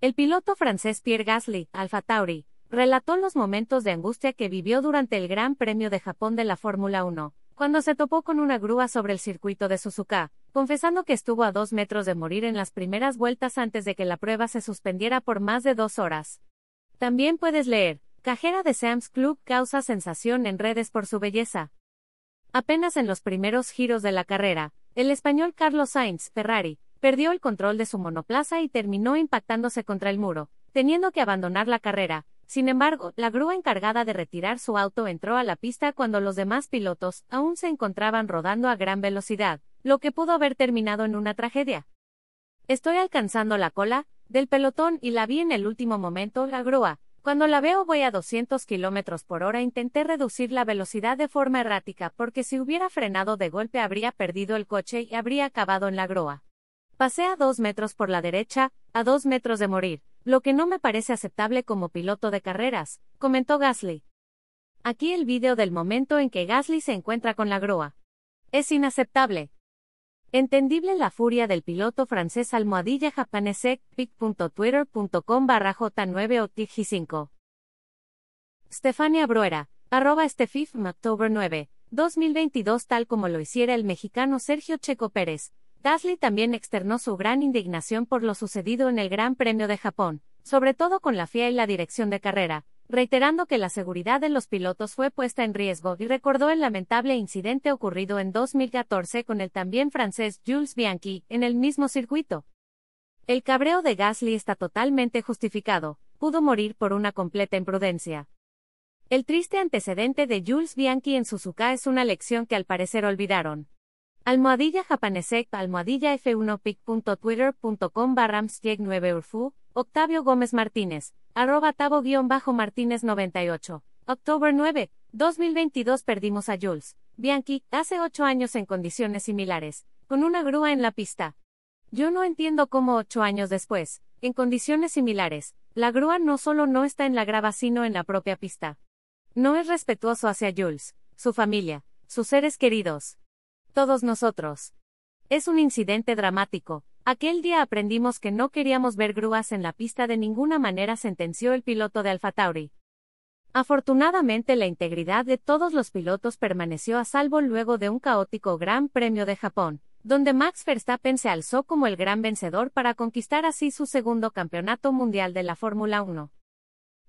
El piloto francés Pierre Gasly, Alfa Tauri, relató los momentos de angustia que vivió durante el Gran Premio de Japón de la Fórmula 1, cuando se topó con una grúa sobre el circuito de Suzuka, confesando que estuvo a dos metros de morir en las primeras vueltas antes de que la prueba se suspendiera por más de dos horas. También puedes leer, cajera de Sam's Club causa sensación en redes por su belleza. Apenas en los primeros giros de la carrera, el español Carlos Sainz, Ferrari, perdió el control de su monoplaza y terminó impactándose contra el muro, teniendo que abandonar la carrera, sin embargo, la grúa encargada de retirar su auto entró a la pista cuando los demás pilotos aún se encontraban rodando a gran velocidad, lo que pudo haber terminado en una tragedia. Estoy alcanzando la cola del pelotón y la vi en el último momento, la grúa. Cuando la veo voy a 200 km por hora. Intenté reducir la velocidad de forma errática porque si hubiera frenado de golpe habría perdido el coche y habría acabado en la grúa. Pasé a dos metros por la derecha, a dos metros de morir, lo que no me parece aceptable como piloto de carreras, comentó Gasly. Aquí el vídeo del momento en que Gasly se encuentra con la grúa. Es inaceptable. Entendible la furia del piloto francés almohadilla japanesec pic.twitter.com barra j9 o 5 Stefania Bruera, arroba Stefif October 9, 2022 tal como lo hiciera el mexicano Sergio Checo Pérez, Gasly también externó su gran indignación por lo sucedido en el Gran Premio de Japón, sobre todo con la FIA y la dirección de carrera, reiterando que la seguridad de los pilotos fue puesta en riesgo y recordó el lamentable incidente ocurrido en 2014 con el también francés Jules Bianchi en el mismo circuito. El cabreo de Gasly está totalmente justificado, pudo morir por una completa imprudencia. El triste antecedente de Jules Bianchi en Suzuka es una lección que al parecer olvidaron. Almohadilla japanesec almohadilla f1pic.twitter.com barrams 9 urfu, Octavio Gómez Martínez, arroba tabo-martínez 98. October 9, 2022 perdimos a Jules, Bianchi, hace ocho años en condiciones similares, con una grúa en la pista. Yo no entiendo cómo ocho años después, en condiciones similares, la grúa no solo no está en la grava sino en la propia pista. No es respetuoso hacia Jules, su familia, sus seres queridos todos nosotros. Es un incidente dramático. Aquel día aprendimos que no queríamos ver grúas en la pista de ninguna manera, sentenció el piloto de Alfa Tauri. Afortunadamente la integridad de todos los pilotos permaneció a salvo luego de un caótico Gran Premio de Japón, donde Max Verstappen se alzó como el gran vencedor para conquistar así su segundo campeonato mundial de la Fórmula 1.